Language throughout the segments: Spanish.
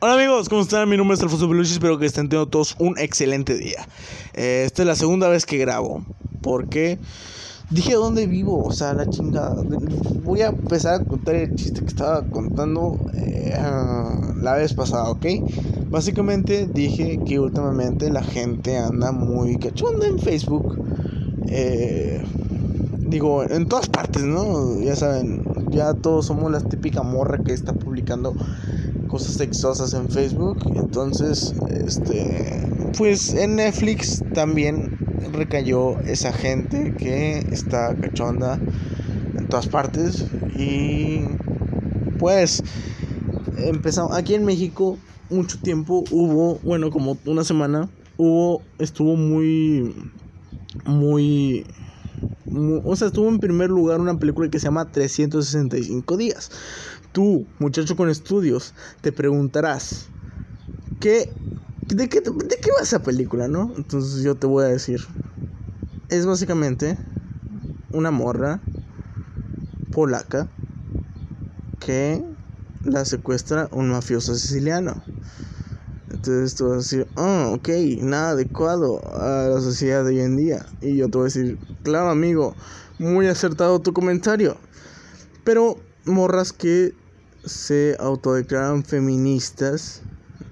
Hola amigos, ¿cómo están? Mi nombre es Alfonso Pelucci, espero que estén teniendo todos un excelente día. Eh, esta es la segunda vez que grabo, porque dije dónde vivo, o sea, la chingada. Voy a empezar a contar el chiste que estaba contando eh, la vez pasada, ¿ok? Básicamente dije que últimamente la gente anda muy cachonda en Facebook. Eh, digo, en todas partes, ¿no? Ya saben, ya todos somos la típica morra que está publicando cosas sexosas en Facebook. Entonces, este, pues en Netflix también recayó esa gente que está cachonda en todas partes. Y pues empezamos aquí en México mucho tiempo hubo, bueno, como una semana hubo estuvo muy muy o sea, estuvo en primer lugar una película que se llama 365 días. Tú, muchacho con estudios, te preguntarás, ¿qué, de, qué, ¿de qué va esa película, no? Entonces yo te voy a decir, es básicamente una morra polaca que la secuestra un mafioso siciliano. Entonces tú vas a decir, oh, ok, nada adecuado a la sociedad de hoy en día. Y yo te voy a decir, claro amigo, muy acertado tu comentario. Pero morras que se autodeclaran feministas,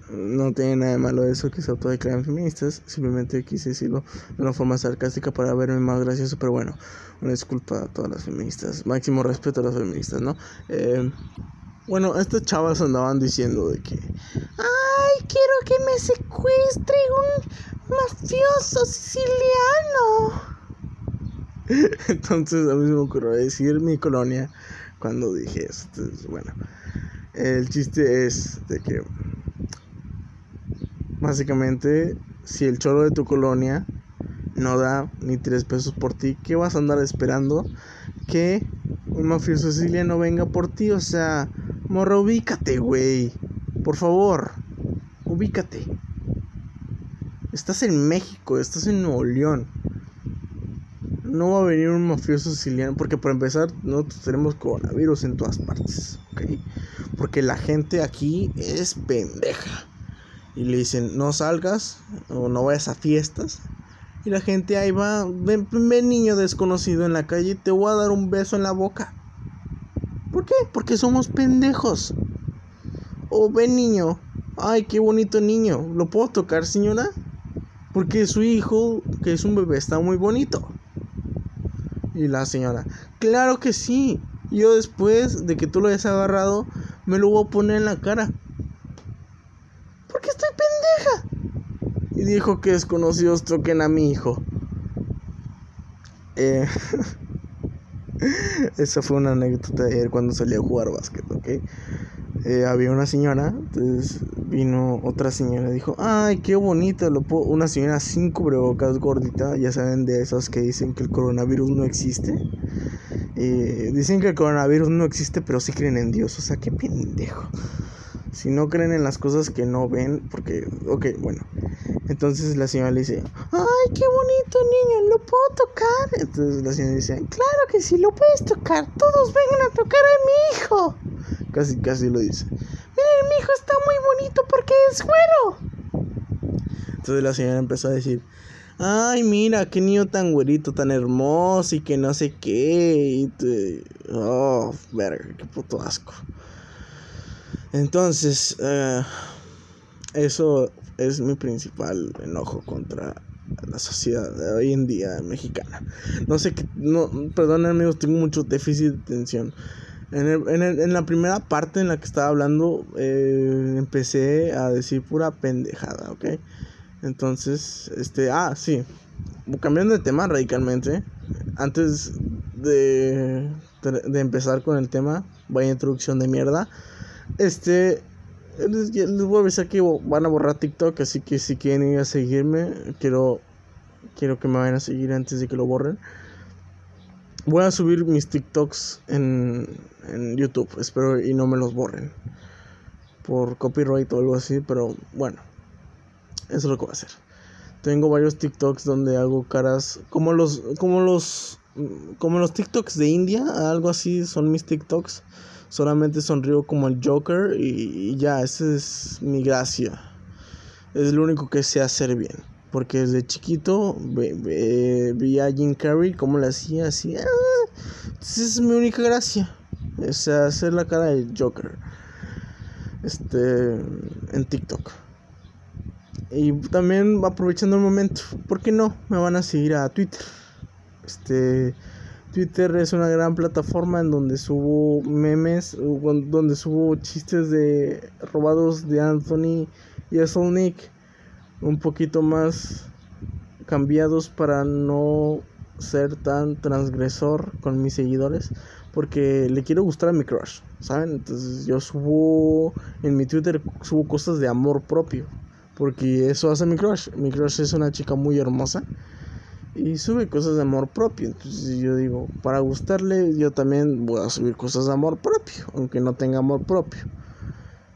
no tiene nada de malo eso que se autodeclaran feministas, simplemente quise decirlo de una forma sarcástica para verme más gracioso, pero bueno, una disculpa a todas las feministas, máximo respeto a las feministas, ¿no? Eh, bueno, estas chavas andaban diciendo de que, ay, quiero que me secuestre un mafioso siciliano. Entonces a mí me ocurrió decir mi colonia cuando dije eso. Entonces, bueno, el chiste es de que básicamente si el choro de tu colonia no da ni tres pesos por ti, ¿qué vas a andar esperando? Que un mafioso siciliano venga por ti, o sea, Morra, ubícate, güey. Por favor, ubícate. Estás en México, estás en Nuevo León. No va a venir un mafioso siciliano, porque para empezar, nosotros tenemos coronavirus en todas partes, ¿ok? Porque la gente aquí es pendeja. Y le dicen, no salgas o no vayas a fiestas. Y la gente ahí va, ven, ven niño desconocido en la calle, te voy a dar un beso en la boca. ¿Por qué? Porque somos pendejos. O ven niño. Ay, qué bonito niño. ¿Lo puedo tocar, señora? Porque su hijo, que es un bebé, está muy bonito. Y la señora, claro que sí. Yo después de que tú lo hayas agarrado, me lo voy a poner en la cara. Porque estoy pendeja. Y dijo que desconocidos toquen a mi hijo. Eh. Esa fue una anécdota de ayer cuando salí a jugar básquet, ¿ok? Eh, había una señora, entonces vino otra señora dijo, ay, qué bonita, lo puedo... una señora sin cubrebocas gordita, ya saben de esas que dicen que el coronavirus no existe. Eh, dicen que el coronavirus no existe, pero sí creen en Dios, o sea, qué pendejo. Si no creen en las cosas que no ven, porque, ok, bueno. Entonces la señora le dice, ay, qué bonito niño, ¿lo puedo tocar? Entonces la señora dice, claro que sí, lo puedes tocar, todos vengan a tocar a mi hijo. Casi, casi lo dice. Mi hijo está muy bonito porque es güero. Entonces la señora empezó a decir, ay, mira, qué niño tan güerito, tan hermoso y que no sé qué. Y Oh, verga, qué puto asco. Entonces, eh, eso es mi principal enojo contra la sociedad de hoy en día mexicana. No sé qué, no, perdón amigos, tengo mucho déficit de atención. En, en, la primera parte en la que estaba hablando, eh, empecé a decir pura pendejada, ¿ok? Entonces, este, ah, sí, cambiando de tema radicalmente, antes de, de empezar con el tema, vaya introducción de mierda, este, les, voy a avisar que van a borrar TikTok, así que si quieren ir a seguirme, quiero, quiero que me vayan a seguir antes de que lo borren. Voy a subir mis TikToks en, en YouTube, espero y no me los borren por copyright o algo así, pero bueno, eso es lo que voy a hacer. Tengo varios TikToks donde hago caras como los como los como los TikToks de India, algo así son mis TikToks Solamente sonrío como el Joker y, ya, esa es mi gracia. Es lo único que sé hacer bien. Porque desde chiquito vi a Jim Carrey como le hacía así. Ah, esa es mi única gracia. Sea, hacer la cara del Joker. Este. En TikTok. Y también aprovechando el momento, ¿por qué no? Me van a seguir a Twitter. Este. Twitter es una gran plataforma en donde subo memes, donde subo chistes de robados de Anthony y Nick un poquito más cambiados para no ser tan transgresor con mis seguidores porque le quiero gustar a mi crush, ¿saben? Entonces yo subo en mi Twitter subo cosas de amor propio, porque eso hace mi crush. Mi crush es una chica muy hermosa y sube cosas de amor propio. Entonces yo digo, para gustarle, yo también voy a subir cosas de amor propio, aunque no tenga amor propio.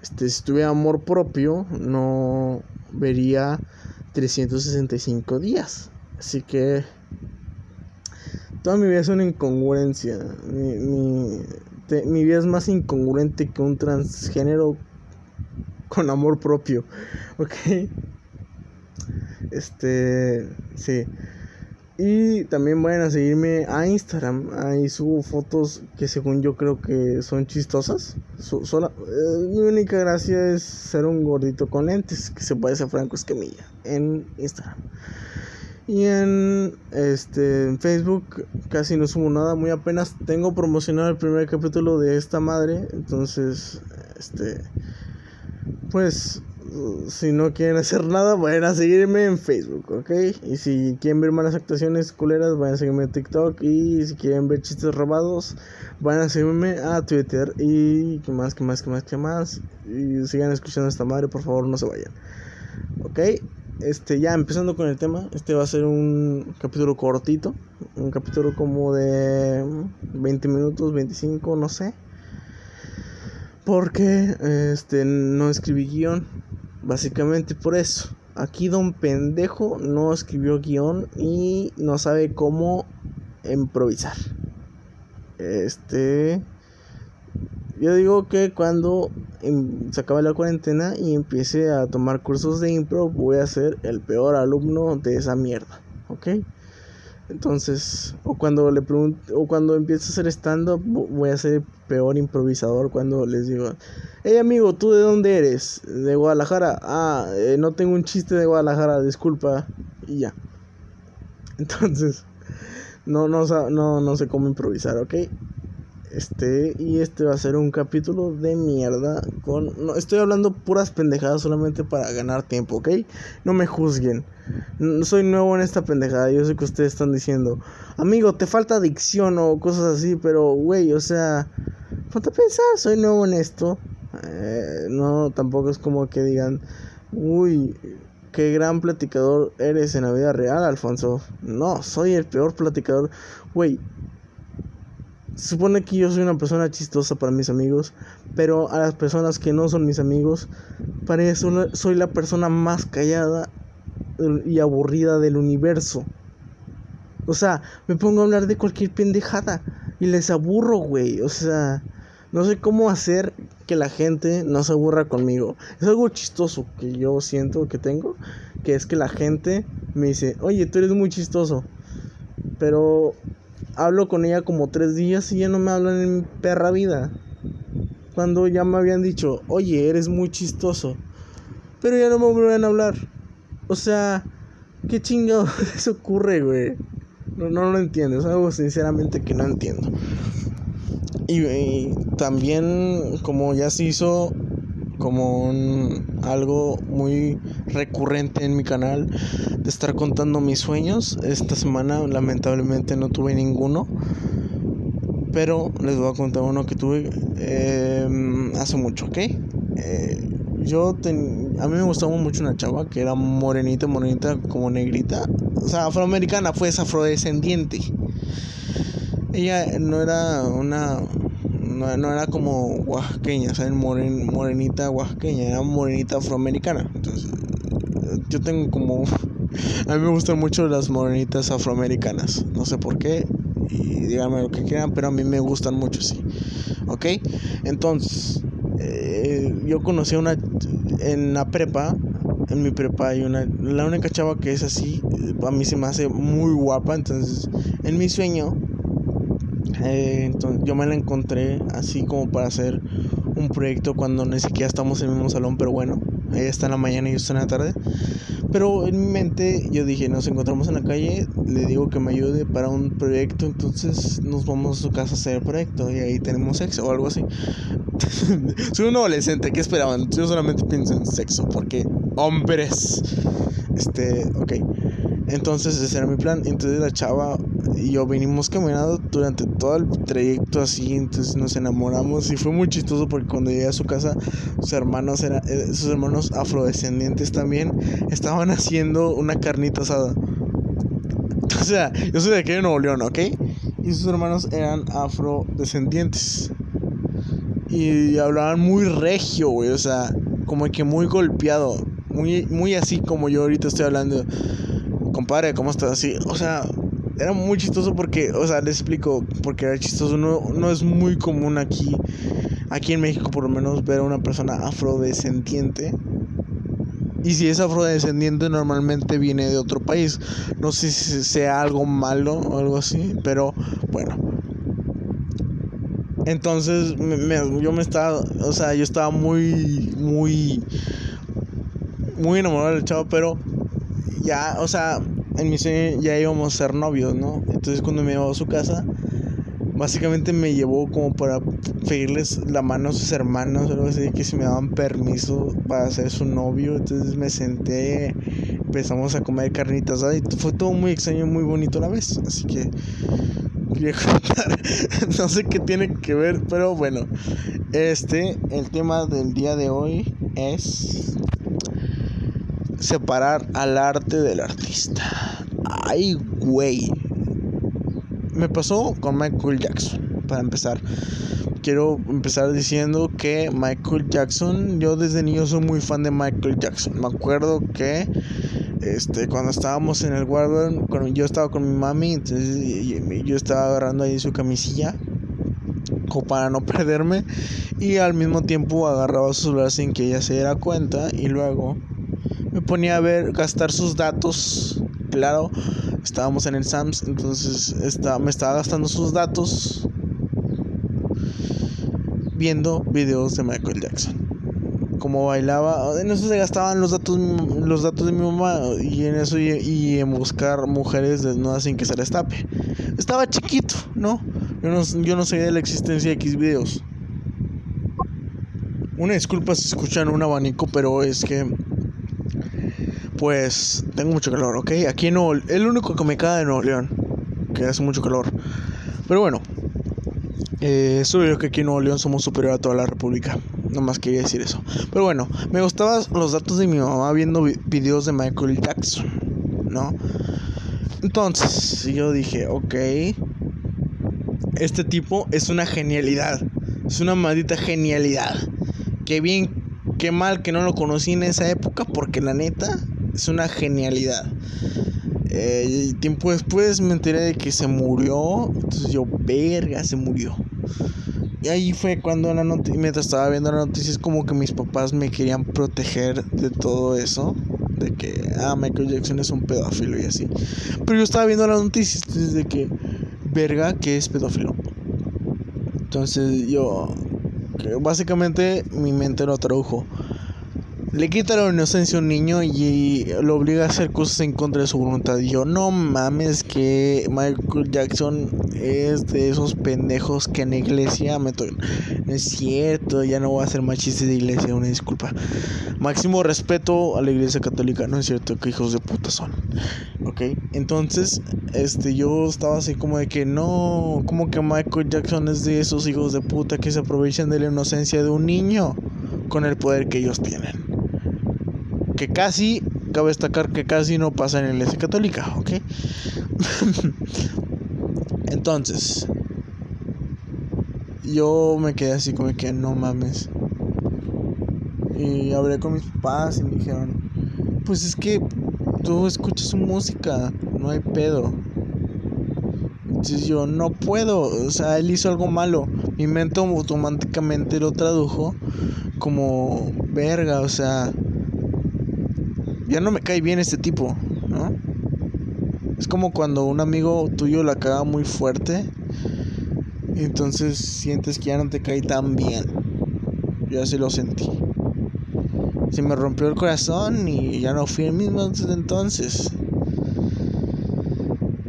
Este, si tuviera amor propio, no vería 365 días. Así que toda mi vida es una incongruencia. Mi, mi, mi vida es más incongruente que un transgénero con amor propio. ¿Ok? Este, sí. Y también vayan a seguirme a Instagram. Ahí subo fotos que según yo creo que son chistosas. Eh, mi única gracia es ser un gordito con lentes que se parece a Franco Escamilla en Instagram. Y en este en Facebook casi no subo nada, muy apenas tengo promocionado el primer capítulo de esta madre, entonces este pues si no quieren hacer nada, vayan a seguirme en Facebook, ¿ok? Y si quieren ver malas actuaciones culeras, vayan a seguirme en TikTok. Y si quieren ver chistes robados, vayan a seguirme a Twitter. Y qué más, qué más, qué más, qué más. Y sigan escuchando esta madre, por favor, no se vayan. ¿Ok? Este, ya empezando con el tema, este va a ser un capítulo cortito. Un capítulo como de 20 minutos, 25, no sé. Porque este, no escribí guion Básicamente por eso. Aquí Don Pendejo no escribió guion y no sabe cómo improvisar. Este. Yo digo que cuando em, se acabe la cuarentena y empiece a tomar cursos de impro, voy a ser el peor alumno de esa mierda. ¿Ok? Entonces, o cuando le pregunto, o cuando empiezo a hacer stand-up, voy a ser el peor improvisador cuando les digo, hey amigo, ¿tú de dónde eres? De Guadalajara. Ah, eh, no tengo un chiste de Guadalajara, disculpa. Y ya. Entonces, no, no, no, no sé cómo improvisar, ¿ok? Este, y este va a ser un capítulo de mierda. Con, no, estoy hablando puras pendejadas solamente para ganar tiempo, ¿ok? No me juzguen. Soy nuevo en esta pendejada. Yo sé que ustedes están diciendo, amigo, te falta dicción o cosas así, pero, güey, o sea, ponte a pensar, soy nuevo en esto. Eh, no, tampoco es como que digan, uy, qué gran platicador eres en la vida real, Alfonso. No, soy el peor platicador. Güey, supone que yo soy una persona chistosa para mis amigos, pero a las personas que no son mis amigos, para eso soy la persona más callada y aburrida del universo. O sea, me pongo a hablar de cualquier pendejada y les aburro, güey. O sea, no sé cómo hacer que la gente no se aburra conmigo. Es algo chistoso que yo siento que tengo, que es que la gente me dice, oye, tú eres muy chistoso. Pero hablo con ella como tres días y ya no me hablan en mi perra vida. Cuando ya me habían dicho, oye, eres muy chistoso. Pero ya no me vuelven a hablar. O sea, ¿qué chingado eso ocurre, güey? No, no lo entiendo. Es algo sinceramente que no entiendo. Y, también como ya se hizo como un, algo muy recurrente en mi canal de estar contando mis sueños. Esta semana lamentablemente no tuve ninguno. Pero les voy a contar uno que tuve em, hace mucho, ¿ok? Eh, yo a mí me gustaba mucho una chava que era morenita, morenita como negrita. O sea, afroamericana, pues afrodescendiente. Ella no era una no, era como oaxaqueña, ¿saben? morenita oaxaqueña, era morenita afroamericana. Entonces, yo tengo como. A mí me gustan mucho las morenitas afroamericanas. No sé por qué. Y díganme lo que quieran, pero a mí me gustan mucho, sí. ¿ok? Entonces, eh, yo conocí a una en la prepa, en mi prepa hay una, la única chava que es así, a mí se me hace muy guapa, entonces en mi sueño, eh, entonces, yo me la encontré así como para hacer un proyecto cuando ni siquiera estamos en el mismo salón, pero bueno, ella está en la mañana y yo estoy en la tarde. Pero en mi mente yo dije, nos encontramos en la calle, le digo que me ayude para un proyecto, entonces nos vamos a su casa a hacer el proyecto y ahí tenemos sexo o algo así. Soy un adolescente, ¿qué esperaban? Yo solamente pienso en sexo, porque hombres. Este, ok. Entonces ese era mi plan. Entonces la chava y yo vinimos caminando durante todo el trayecto así, entonces nos enamoramos y fue muy chistoso porque cuando llegué a su casa, sus hermanos, era, eh, sus hermanos afrodescendientes también estaban haciendo una carnita asada. O sea, yo soy de aquí de Nuevo León, ¿ok? Y sus hermanos eran afrodescendientes. Y hablaban muy regio, güey, o sea, como que muy golpeado. Muy, muy así como yo ahorita estoy hablando. Compadre, ¿cómo estás? Así, o sea, era muy chistoso porque, o sea, les explico, porque era chistoso, no, no es muy común aquí, aquí en México por lo menos, ver a una persona afrodescendiente. Y si es afrodescendiente normalmente viene de otro país. No sé si sea algo malo o algo así, pero bueno. Entonces yo me estaba, o sea, yo estaba muy, muy, muy enamorado del chavo, pero ya, o sea, en mi sueño ya íbamos a ser novios, ¿no? Entonces cuando me llevó a su casa, básicamente me llevó como para pedirles la mano a sus hermanos, algo así, que si me daban permiso para ser su novio. Entonces me senté, empezamos a comer carnitas, y fue todo muy extraño, muy bonito a la vez. Así que quería no sé qué tiene que ver, pero bueno, este, el tema del día de hoy es separar al arte del artista. Ay, güey. Me pasó con Michael Jackson, para empezar. Quiero empezar diciendo que Michael Jackson, yo desde niño soy muy fan de Michael Jackson. Me acuerdo que este, cuando estábamos en el cuando yo estaba con mi mami, entonces yo estaba agarrando ahí su camisilla para no perderme y al mismo tiempo agarraba su celular sin que ella se diera cuenta y luego ponía a ver, gastar sus datos. Claro, estábamos en el SAMS, entonces estaba, me estaba gastando sus datos viendo videos de Michael Jackson. Como bailaba, en eso se gastaban los datos, los datos de mi mamá y en eso y, en buscar mujeres desnudas sin que se les tape. Estaba chiquito, ¿no? Yo no, yo no sabía de la existencia de X videos. Una disculpa si escuchan un abanico, pero es que pues tengo mucho calor, ¿ok? Aquí Nuevo, el único que me cae de Nuevo León, que hace mucho calor. Pero bueno, eh, yo que aquí en Nuevo León somos superior a toda la República. No más quería decir eso. Pero bueno, me gustaban los datos de mi mamá viendo videos de Michael Jackson, ¿no? Entonces, yo dije, ok, este tipo es una genialidad. Es una maldita genialidad. Qué bien, qué mal que no lo conocí en esa época, porque la neta, es una genialidad. Eh, tiempo después me enteré de que se murió. Entonces yo, verga, se murió. Y ahí fue cuando la mientras estaba viendo las noticias, como que mis papás me querían proteger de todo eso. De que, ah, Michael Jackson es un pedófilo y así. Pero yo estaba viendo las noticias desde que, verga, que es pedófilo. Entonces yo, básicamente mi mente lo tradujo le quita la inocencia a un niño y lo obliga a hacer cosas en contra de su voluntad. Yo, no mames, que Michael Jackson es de esos pendejos que en la iglesia me No es cierto, ya no voy a hacer más chistes de iglesia, una disculpa. Máximo respeto a la iglesia católica, no es cierto, que hijos de puta son. Ok, entonces, este, yo estaba así como de que no, como que Michael Jackson es de esos hijos de puta que se aprovechan de la inocencia de un niño con el poder que ellos tienen que casi, cabe destacar que casi no pasa en la iglesia católica, ¿ok? Entonces, yo me quedé así como que no mames. Y hablé con mis papás y me dijeron, pues es que tú escuchas su música, no hay pedo. Entonces yo no puedo, o sea, él hizo algo malo. Mi mente automáticamente lo tradujo como verga, o sea, ya no me cae bien este tipo, ¿no? Es como cuando un amigo tuyo la caga muy fuerte, entonces sientes que ya no te cae tan bien. Yo así lo sentí. Se me rompió el corazón y ya no fui el mismo desde entonces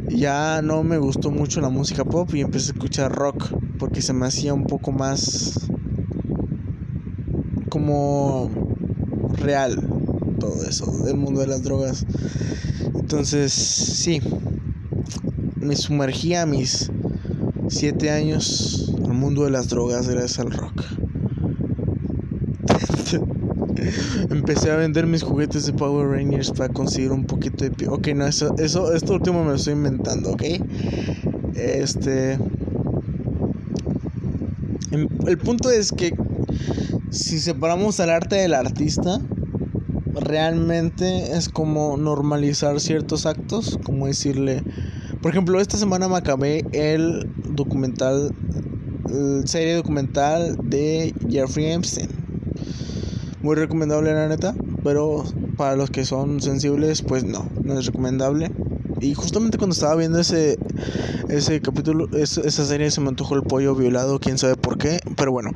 ya no me gustó mucho la música pop y empecé a escuchar rock porque se me hacía un poco más como real todo eso del mundo de las drogas. Entonces, sí, me sumergí a mis siete años al mundo de las drogas gracias al rock. Empecé a vender mis juguetes de Power Rangers para conseguir un poquito de... Ok, no, eso, eso, esto último me lo estoy inventando, ¿ok? Este... Em, el punto es que si separamos al arte del artista, realmente es como normalizar ciertos actos, como decirle... Por ejemplo, esta semana me acabé el documental, serie documental de Jeffrey Epstein muy recomendable la neta, pero para los que son sensibles, pues no, no es recomendable. Y justamente cuando estaba viendo ese, ese capítulo, esa serie se me antojó el pollo violado, quién sabe por qué, pero bueno.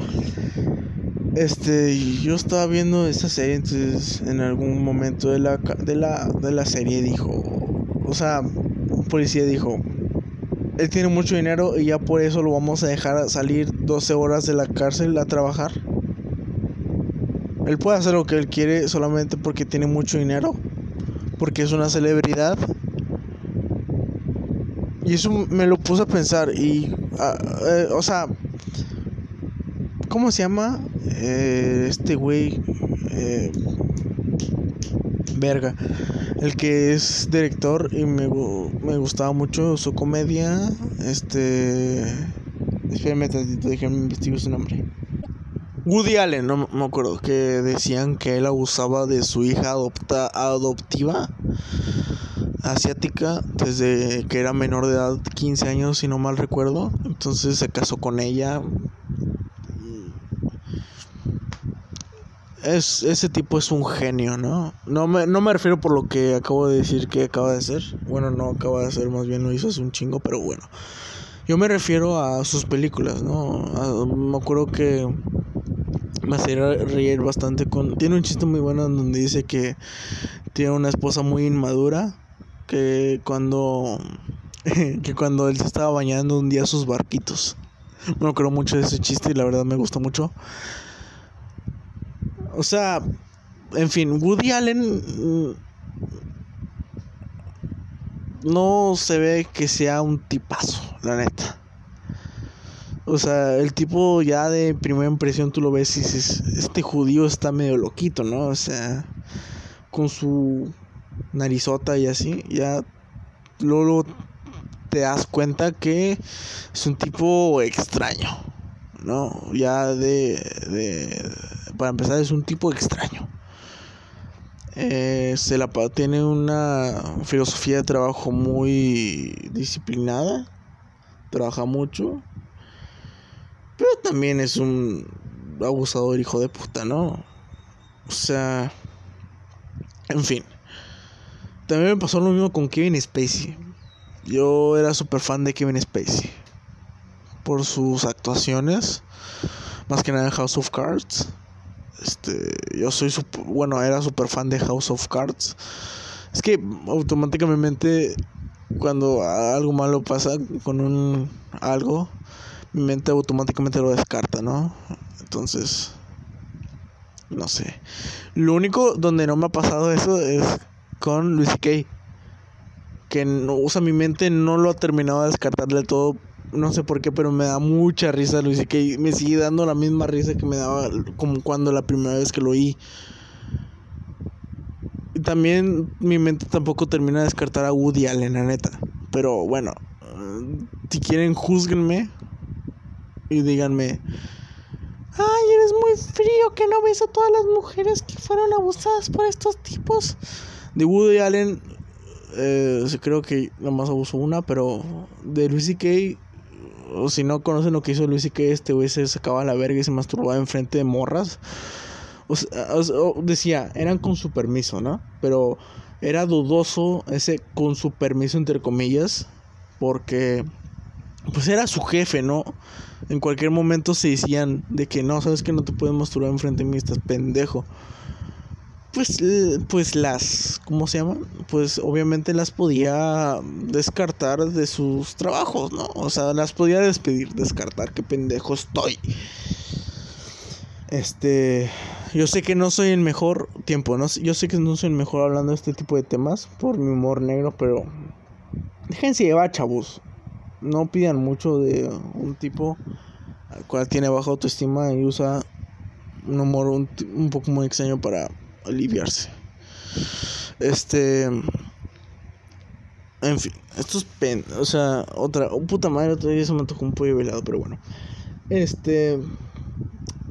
Este, yo estaba viendo esa serie, entonces en algún momento de la, de la, de la serie dijo, o sea, un policía dijo, él tiene mucho dinero y ya por eso lo vamos a dejar salir 12 horas de la cárcel a trabajar. Él puede hacer lo que él quiere solamente porque tiene mucho dinero, porque es una celebridad. Y eso me lo puse a pensar y, ah, eh, o sea, ¿cómo se llama? Eh, este güey, eh, verga, el que es director y me, me gustaba mucho su comedia, este, espérame tantito, déjame investigar su nombre. Woody Allen, no me acuerdo, que decían que él abusaba de su hija adopta, adoptiva asiática desde que era menor de edad, 15 años si no mal recuerdo. Entonces se casó con ella. Es, ese tipo es un genio, ¿no? No me, no me refiero por lo que acabo de decir que acaba de hacer. Bueno, no acaba de hacer, más bien lo hizo hace un chingo, pero bueno. Yo me refiero a sus películas, ¿no? me acuerdo que me hacía reír bastante con... Tiene un chiste muy bueno en donde dice que tiene una esposa muy inmadura, que cuando... que cuando él se estaba bañando un día sus barquitos. No creo mucho de ese chiste y la verdad me gusta mucho. O sea, en fin, Woody Allen mm, no se ve que sea un tipazo, la neta. O sea, el tipo ya de primera impresión tú lo ves y dices, este judío está medio loquito, ¿no? O sea, con su narizota y así, ya luego te das cuenta que es un tipo extraño, ¿no? Ya de, de para empezar es un tipo extraño. Eh, se la tiene una filosofía de trabajo muy disciplinada, trabaja mucho pero también es un abusador hijo de puta, ¿no? O sea... En fin. También me pasó lo mismo con Kevin Spacey. Yo era súper fan de Kevin Spacey. Por sus actuaciones. Más que nada en House of Cards. Este, yo soy bueno, era súper fan de House of Cards. Es que automáticamente cuando algo malo pasa con un algo, mi mente automáticamente lo descarta, ¿no? Entonces, no sé. Lo único donde no me ha pasado eso es con Luis Kay. Que no, usa mi mente no lo ha terminado de descartar del todo. No sé por qué, pero me da mucha risa Luis Kay. Me sigue dando la misma risa que me daba como cuando la primera vez que lo oí. Y también mi mente tampoco termina de descartar a Woody Allen, la neta. Pero bueno, si quieren, juzguenme y díganme, ay, eres muy frío que no ves a todas las mujeres que fueron abusadas por estos tipos. De Woody Allen, Eh, creo que nomás abusó una, pero de Luis C.K. O si no conocen lo que hizo Luis C.K. Este güey se sacaba la verga y se masturbaba enfrente de morras. Decía, eran con su permiso, ¿no? Pero era dudoso ese con su permiso, entre comillas. Porque, pues era su jefe, ¿no? En cualquier momento se decían de que no, sabes que no te puedes masturbar enfrente de mí, estás pendejo pues, pues las, ¿cómo se llama? Pues obviamente las podía descartar de sus trabajos, ¿no? O sea, las podía despedir, descartar, qué pendejo estoy. Este, yo sé que no soy el mejor tiempo, ¿no? Yo sé que no soy el mejor hablando de este tipo de temas por mi humor negro, pero déjense llevar, chavos. No pidan mucho de un tipo al cual tiene baja autoestima y usa un humor un, un poco muy extraño para aliviarse. Este. En fin, estos pen. O sea, otra. Oh, puta madre, todavía se me tocó un pollo velado, pero bueno. Este.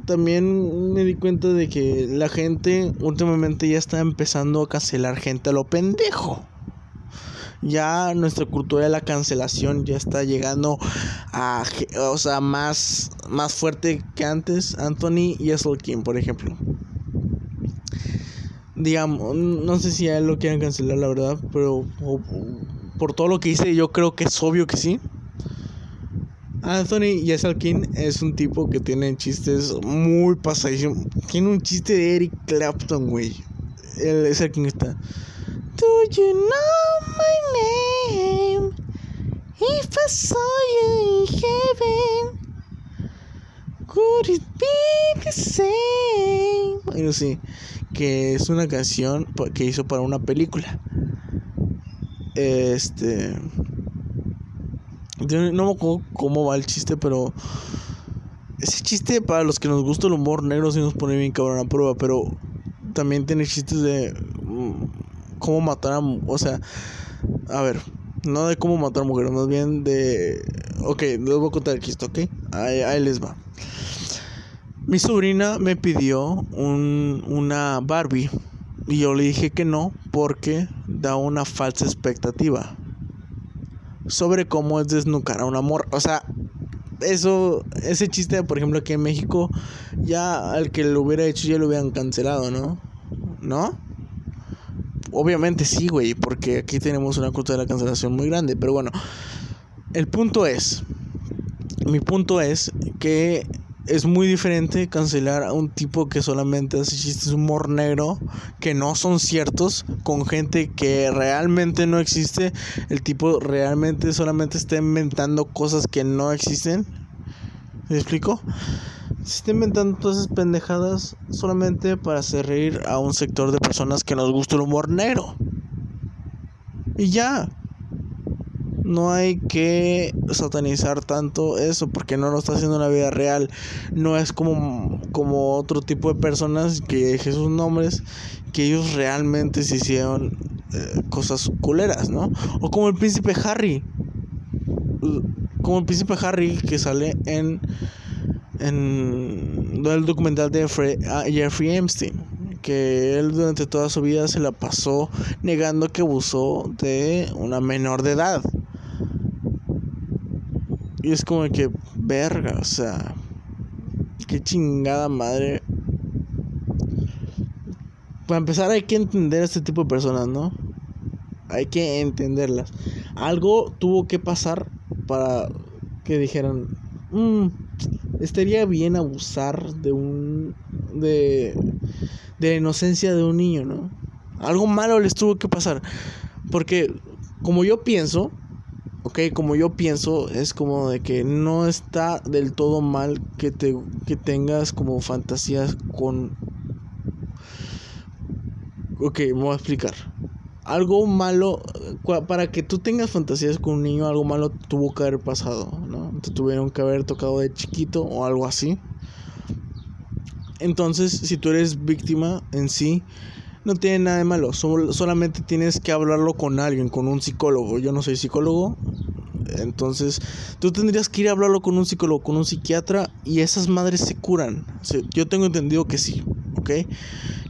También me di cuenta de que la gente últimamente ya está empezando a cancelar gente a lo pendejo. Ya nuestra cultura de la cancelación ya está llegando a, o sea, más, más fuerte que antes. Anthony y Kim, por ejemplo digamos, no sé si a él lo quieren cancelar, la verdad, pero por todo lo que hice, yo creo que es obvio que sí. Anthony King es un tipo que tiene chistes muy pasadísimos. Tiene un chiste de Eric Clapton, güey. El quien está. Do you know my name? If I saw you in heaven, could it be the same? Que es una canción que hizo para una película. Este. no me acuerdo cómo va el chiste, pero. Ese chiste para los que nos gusta el humor negro sí nos pone bien cabrón a prueba, pero también tiene chistes de mm, cómo matar a... O sea, a ver, no de cómo matar a mujeres, más bien de... Ok, les voy a contar el chiste, ¿ok? ahí les va. Mi sobrina me pidió un, una Barbie y yo le dije que no porque da una falsa expectativa sobre cómo es desnucar a un amor. O sea, eso, ese chiste, por ejemplo, aquí en México, ya al que lo hubiera hecho ya lo hubieran cancelado, ¿no? ¿No? Obviamente sí, güey, porque aquí tenemos una cultura de la cancelación muy grande, pero bueno, el punto es, mi punto es que es muy diferente cancelar a un tipo que solamente hace chistes humor negro que no son ciertos con gente que realmente no existe. El tipo realmente solamente está inventando cosas que no existen. ¿Me explico? Se está inventando todas esas pendejadas solamente para hacer reír a un sector de personas que nos gusta el humor negro. Y ya no hay que satanizar tanto eso porque no lo está haciendo en la vida real. No es como, como otro tipo de personas que Jesús nombres que ellos realmente se hicieron eh, cosas culeras, ¿no? O como el príncipe Harry. Como el príncipe Harry que sale en en el documental de ah, Jeffrey Epstein que él durante toda su vida se la pasó negando que abusó de una menor de edad. Y es como que, verga, o sea, qué chingada madre. Para empezar hay que entender a este tipo de personas, ¿no? Hay que entenderlas. Algo tuvo que pasar para que dijeran, mm, estaría bien abusar de un... de... de la inocencia de un niño, ¿no? Algo malo les tuvo que pasar. Porque, como yo pienso, ok, como yo pienso, es como de que no está del todo mal que, te, que tengas como fantasías con... Ok, me voy a explicar. Algo malo, para que tú tengas fantasías con un niño, algo malo tuvo que haber pasado, ¿no? Te tuvieron que haber tocado de chiquito o algo así. Entonces, si tú eres víctima en sí, no tiene nada de malo. solamente tienes que hablarlo con alguien, con un psicólogo. Yo no soy psicólogo. Entonces, tú tendrías que ir a hablarlo con un psicólogo, con un psiquiatra y esas madres se curan. yo tengo entendido que sí, ¿ok?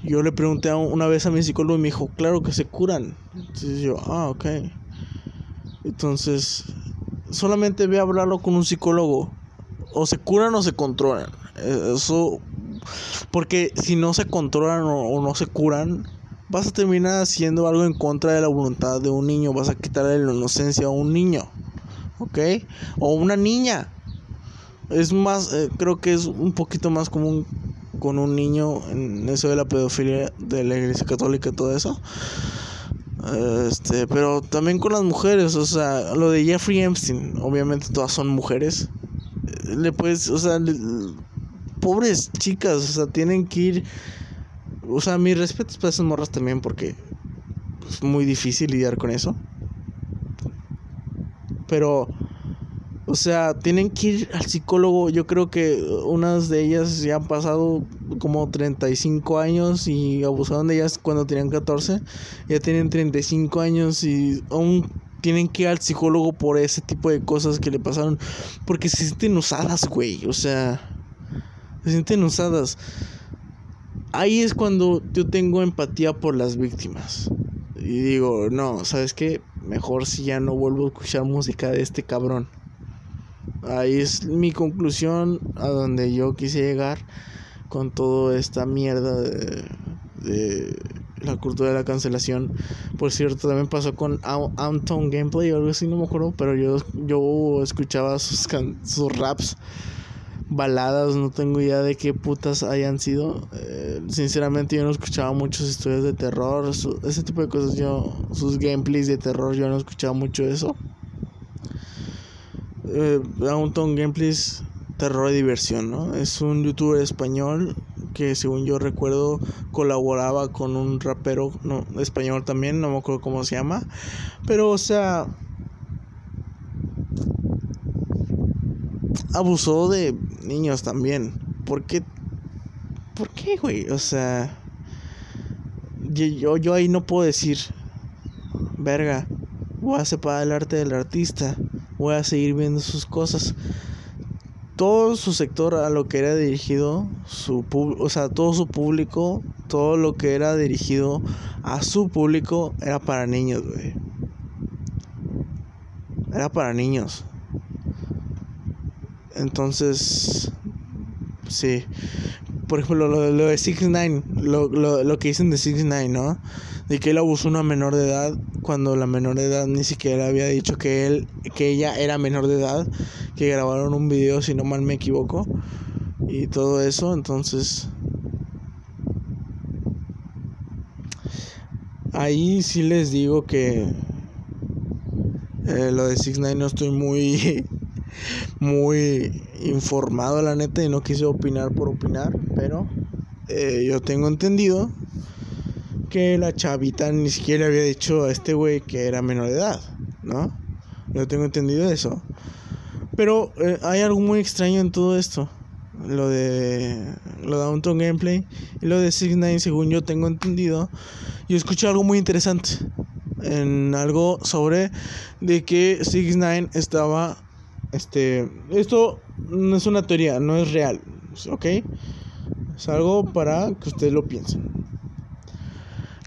Yo le pregunté una vez a mi psicólogo y me dijo, claro que se curan. Entonces yo, ah, ok. Entonces, solamente ve a hablarlo con un psicólogo. O se curan o se controlan. Eh, eso, porque si no se controlan o, no se curan, vas a terminar haciendo algo en contra de la voluntad de un niño. Vas a quitarle la inocencia a un niño. ¿Ok? O una niña. Es más, eh, creo que es un poquito más común con un niño en eso de la pedofilia de la iglesia católica y todo eso. Este, pero también con las mujeres, o sea, lo de Jeffrey Epstein, obviamente todas son mujeres. Le puedes, o sea, pobres chicas, o sea, tienen que ir. O sea, mis respetos para esas morras también, porque es muy difícil lidiar con eso. Pero o sea, tienen que ir al psicólogo. Yo creo que unas de ellas ya han pasado como 35 años y abusaron de ellas cuando tenían 14. Ya tienen 35 años y aún tienen que ir al psicólogo por ese tipo de cosas que le pasaron. Porque se sienten usadas, güey. O sea, se sienten usadas. Ahí es cuando yo tengo empatía por las víctimas. Y digo, no, ¿sabes qué? Mejor si ya no vuelvo a escuchar música de este cabrón. Ahí es mi conclusión a donde yo quise llegar con toda esta mierda de, la cultura de la cancelación. Por cierto, también pasó con Anton Gameplay o algo así, no me acuerdo, pero yo, yo escuchaba sus, sus raps, baladas, no tengo idea de qué putas hayan sido. Eh, sinceramente yo no escuchaba muchas historias de terror, ese tipo de cosas, yo, sus gameplays de terror, yo no escuchaba mucho eso eh, Downtown Gameplays Terror y Diversión, ¿no? Es un youtuber español que según yo recuerdo colaboraba con un rapero no, español también, no me acuerdo cómo se llama, pero o sea, abusó de niños también. ¿Por qué? ¿Por qué, güey? O sea, yo, yo ahí no puedo decir, verga, voy a separar el arte del artista voy a seguir viendo sus cosas. Todo su sector a lo que era dirigido, su o sea, todo su público, todo lo que era dirigido a su público era para niños, güey. Era para niños. Entonces, sí. Por ejemplo, lo, lo de 6 9 lo, lo, lo que dicen de 6 9 ¿no? De que él abusó a una menor de edad cuando la menor de edad ni siquiera había dicho que él que ella era menor de edad, que grabaron un video si no mal me equivoco y todo eso, entonces ahí sí les digo que eh, lo de Six Nine no estoy muy muy informado la neta y no quise opinar por opinar, pero eh, yo tengo entendido que la chavita ni siquiera había dicho a este güey que era menor de edad, ¿no? Yo tengo entendido eso. Pero eh, hay algo muy extraño en todo esto. Lo de lo de Gameplay y lo de Six Nine, según yo tengo entendido. Yo escuché algo muy interesante. En algo sobre de que Six Nine estaba. Este. Esto no es una teoría, no es real. ¿Ok? Es algo para que ustedes lo piensen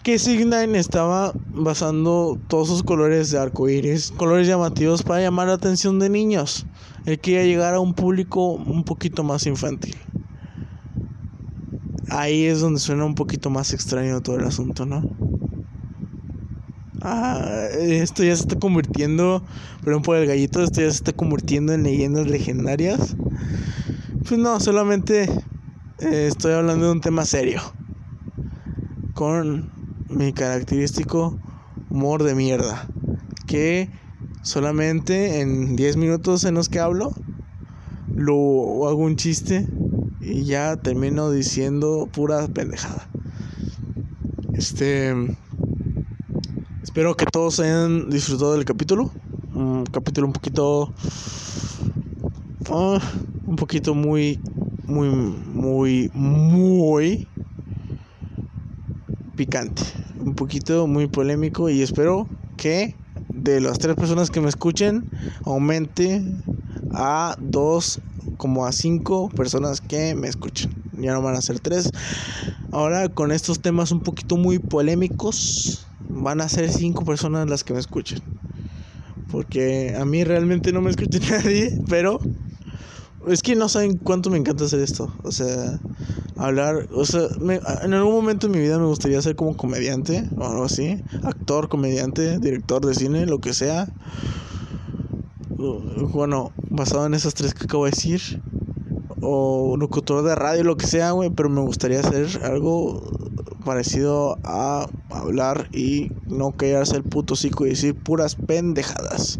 que Signine estaba basando todos sus colores de arco iris, colores llamativos para llamar la atención de niños. Él quería llegar a un público un poquito más infantil. Ahí es donde suena un poquito más extraño todo el asunto, ¿no? Ah, esto ya se está convirtiendo, perdón por el gallito, esto ya se está convirtiendo en leyendas legendarias. Pues no, solamente eh, estoy hablando de un tema serio. Con mi característico humor de mierda. Que solamente en 10 minutos en los que hablo, lo hago un chiste y ya termino diciendo pura pendejada. Este. Espero que todos hayan disfrutado del capítulo. Un capítulo un poquito. Ah, un poquito muy. Muy. Muy. Muy picante, un poquito muy polémico y espero que de las tres personas que me escuchen aumente a dos como a cinco personas que me escuchen. Ya no van a ser tres. Ahora con estos temas un poquito muy polémicos, van a ser cinco personas las que me escuchen. Porque a mí realmente no me escucha nadie, pero es que no saben cuánto me encanta hacer esto. O sea, hablar. O sea, en algún momento en mi vida me gustaría ser como comediante o algo así. Actor, comediante, director de cine, lo que sea. Bueno, basado en esas tres que acabo de decir. O locutor de radio, lo que sea, güey. Pero me gustaría hacer algo parecido a hablar y no callarse el puto cico y decir puras pendejadas.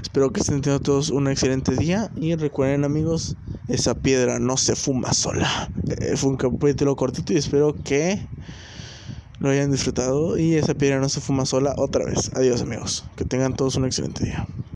Espero que estén teniendo todos un excelente día y recuerden amigos, esa piedra no se fuma sola. Eh, fue un capítulo cortito y espero que lo hayan disfrutado y esa piedra no se fuma sola otra vez. Adiós amigos, que tengan todos un excelente día.